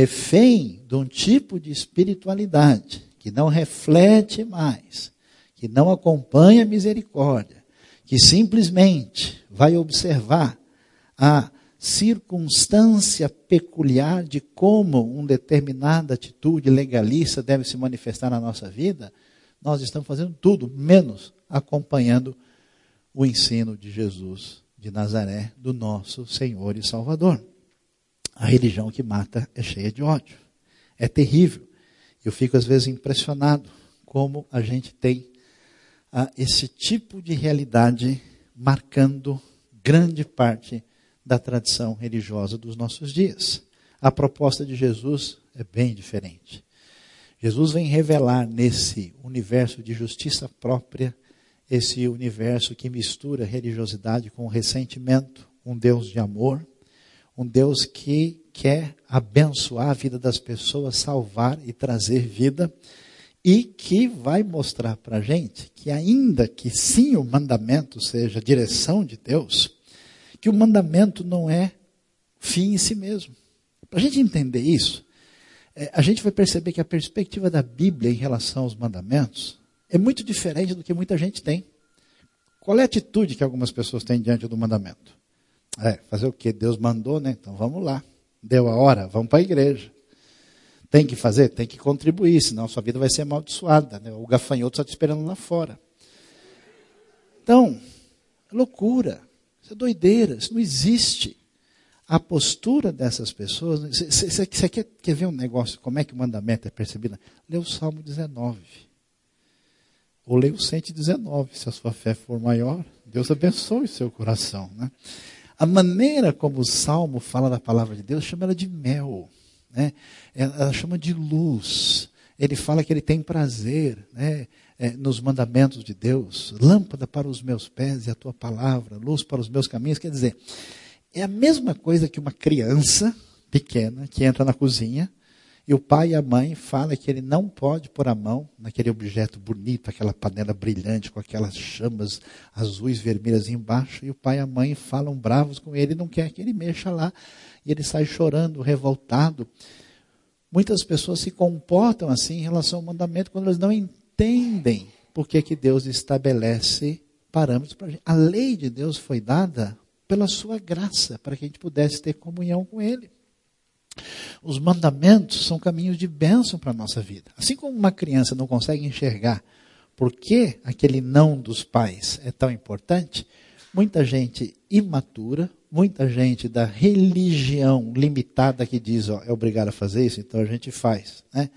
refém de um tipo de espiritualidade que não reflete mais, que não acompanha a misericórdia, que simplesmente vai observar a circunstância peculiar de como uma determinada atitude legalista deve se manifestar na nossa vida, nós estamos fazendo tudo menos acompanhando o ensino de Jesus de Nazaré, do nosso Senhor e Salvador. A religião que mata é cheia de ódio. É terrível. Eu fico às vezes impressionado como a gente tem ah, esse tipo de realidade marcando grande parte da tradição religiosa dos nossos dias. A proposta de Jesus é bem diferente. Jesus vem revelar nesse universo de justiça própria, esse universo que mistura religiosidade com ressentimento, um Deus de amor, um Deus que quer abençoar a vida das pessoas, salvar e trazer vida, e que vai mostrar para a gente que, ainda que sim o mandamento seja a direção de Deus, que o mandamento não é fim em si mesmo. Para a gente entender isso, é, a gente vai perceber que a perspectiva da Bíblia em relação aos mandamentos é muito diferente do que muita gente tem. Qual é a atitude que algumas pessoas têm diante do mandamento? É, fazer o que? Deus mandou, né? Então vamos lá. Deu a hora, vamos para a igreja. Tem que fazer? Tem que contribuir, senão sua vida vai ser amaldiçoada. Né? O gafanhoto está te esperando lá fora. Então, é loucura. Isso é doideira, isso não existe. a postura dessas pessoas. Você quer, quer ver um negócio, como é que o mandamento é percebido? Lê o Salmo 19. Ou lê o 119, se a sua fé for maior. Deus abençoe o seu coração. Né? A maneira como o Salmo fala da palavra de Deus, chama ela de mel. Né? Ela chama de luz. Ele fala que ele tem prazer né? É, nos mandamentos de Deus. Lâmpada para os meus pés e a tua palavra, luz para os meus caminhos. Quer dizer, é a mesma coisa que uma criança pequena que entra na cozinha e o pai e a mãe falam que ele não pode pôr a mão naquele objeto bonito, aquela panela brilhante com aquelas chamas azuis, vermelhas embaixo, e o pai e a mãe falam bravos com ele, não quer que ele mexa lá, e ele sai chorando, revoltado. Muitas pessoas se comportam assim em relação ao mandamento quando elas não entendem por que, que Deus estabelece parâmetros para a gente. A lei de Deus foi dada pela sua graça, para que a gente pudesse ter comunhão com Ele. Os mandamentos são caminhos de bênção para a nossa vida. Assim como uma criança não consegue enxergar por que aquele não dos pais é tão importante, muita gente imatura, muita gente da religião limitada que diz, ó, é obrigado a fazer isso, então a gente faz. Né?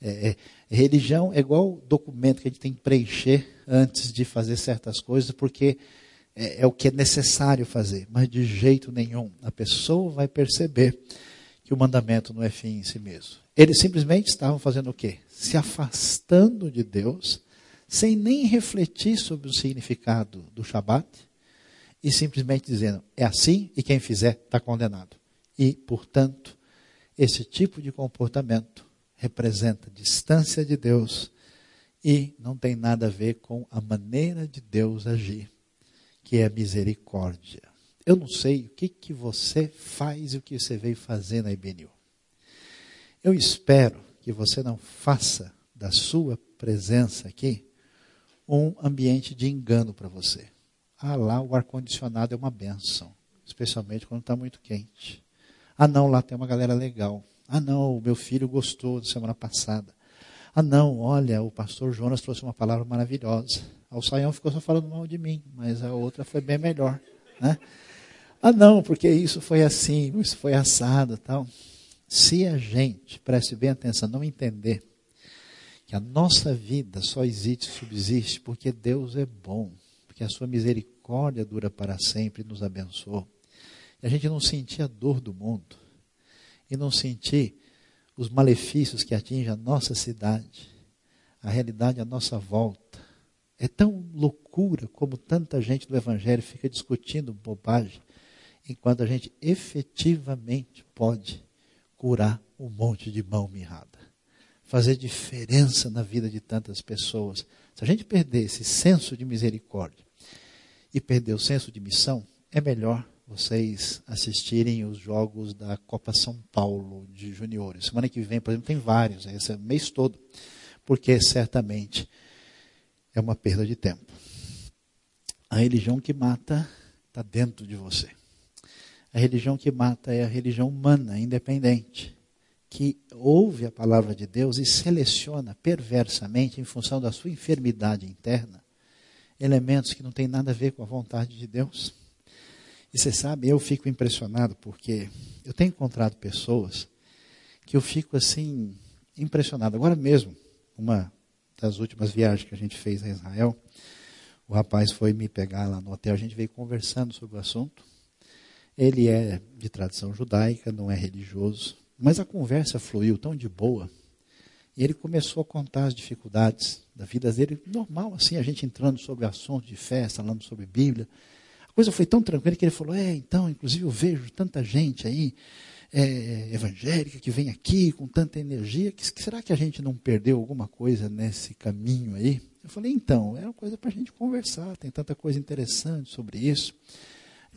É, é, religião é igual documento que a gente tem que preencher antes de fazer certas coisas, porque é, é o que é necessário fazer, mas de jeito nenhum. A pessoa vai perceber que o mandamento não é fim em si mesmo. Eles simplesmente estavam fazendo o quê? Se afastando de Deus, sem nem refletir sobre o significado do Shabat, e simplesmente dizendo, é assim e quem fizer está condenado. E, portanto, esse tipo de comportamento representa distância de Deus e não tem nada a ver com a maneira de Deus agir, que é misericórdia. Eu não sei o que, que você faz e o que você veio fazer na IBNU. Eu espero que você não faça da sua presença aqui um ambiente de engano para você. Ah, lá o ar-condicionado é uma benção, especialmente quando está muito quente. Ah, não, lá tem uma galera legal. Ah, não, o meu filho gostou da semana passada. Ah, não, olha, o pastor Jonas trouxe uma palavra maravilhosa. O Saião ficou só falando mal de mim, mas a outra foi bem melhor. Né? Ah, não, porque isso foi assim, isso foi assado tal. Se a gente, preste bem atenção, não entender que a nossa vida só existe, subsiste, porque Deus é bom, porque a sua misericórdia dura para sempre e nos abençoou. E a gente não sentir a dor do mundo, e não sentir os malefícios que atingem a nossa cidade, a realidade à nossa volta. É tão loucura como tanta gente do Evangelho fica discutindo bobagem enquanto a gente efetivamente pode curar um monte de mão mirrada, fazer diferença na vida de tantas pessoas. Se a gente perder esse senso de misericórdia e perder o senso de missão, é melhor vocês assistirem os jogos da Copa São Paulo de juniores. Semana que vem, por exemplo, tem vários, esse é mês todo, porque certamente é uma perda de tempo. A religião que mata está dentro de você. A religião que mata é a religião humana, independente, que ouve a palavra de Deus e seleciona perversamente, em função da sua enfermidade interna, elementos que não têm nada a ver com a vontade de Deus. E você sabe, eu fico impressionado porque eu tenho encontrado pessoas que eu fico assim, impressionado. Agora mesmo, uma das últimas viagens que a gente fez a Israel, o rapaz foi me pegar lá no hotel, a gente veio conversando sobre o assunto. Ele é de tradição judaica, não é religioso, mas a conversa fluiu tão de boa. E ele começou a contar as dificuldades da vida dele, normal assim, a gente entrando sobre assunto de fé, falando sobre Bíblia. A coisa foi tão tranquila que ele falou: É, então, inclusive eu vejo tanta gente aí, é, evangélica, que vem aqui com tanta energia, que será que a gente não perdeu alguma coisa nesse caminho aí? Eu falei: Então, é uma coisa para a gente conversar, tem tanta coisa interessante sobre isso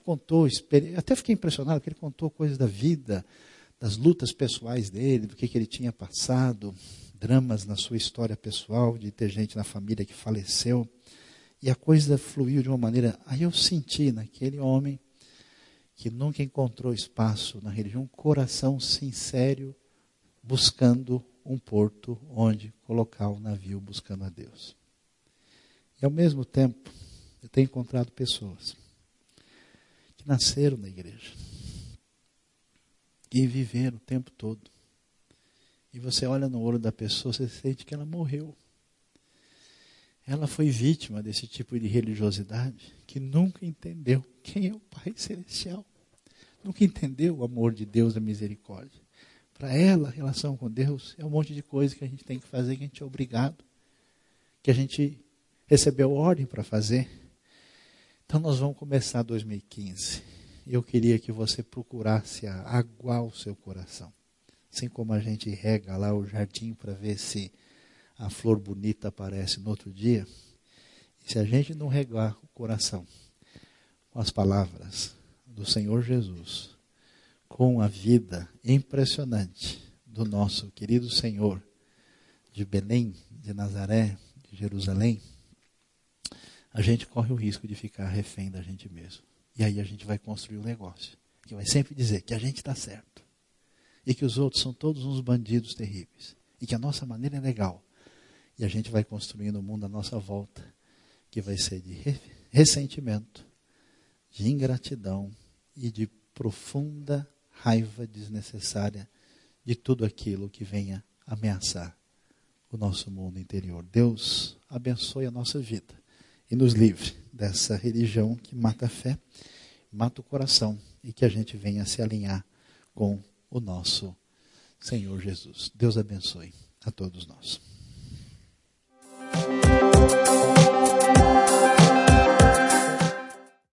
contou, até fiquei impressionado, porque ele contou coisas da vida, das lutas pessoais dele, do que, que ele tinha passado, dramas na sua história pessoal, de ter gente na família que faleceu. E a coisa fluiu de uma maneira. Aí eu senti naquele homem que nunca encontrou espaço na religião, um coração sincero, buscando um porto onde colocar o navio buscando a Deus. E ao mesmo tempo, eu tenho encontrado pessoas que nasceram na igreja, e viver o tempo todo. E você olha no olho da pessoa, você sente que ela morreu. Ela foi vítima desse tipo de religiosidade que nunca entendeu quem é o Pai Celestial. Nunca entendeu o amor de Deus, a misericórdia. Para ela, a relação com Deus é um monte de coisa que a gente tem que fazer, que a gente é obrigado, que a gente recebeu ordem para fazer. Então nós vamos começar 2015. Eu queria que você procurasse aguar o seu coração. Assim como a gente rega lá o jardim para ver se a flor bonita aparece no outro dia. E se a gente não regar o coração com as palavras do Senhor Jesus, com a vida impressionante do nosso querido Senhor de Belém, de Nazaré, de Jerusalém, a gente corre o risco de ficar refém da gente mesmo. E aí a gente vai construir um negócio que vai sempre dizer que a gente está certo e que os outros são todos uns bandidos terríveis e que a nossa maneira é legal. E a gente vai construindo um mundo à nossa volta que vai ser de ressentimento, de ingratidão e de profunda raiva desnecessária de tudo aquilo que venha ameaçar o nosso mundo interior. Deus abençoe a nossa vida e nos livre dessa religião que mata a fé, mata o coração e que a gente venha se alinhar com o nosso Senhor Jesus. Deus abençoe a todos nós.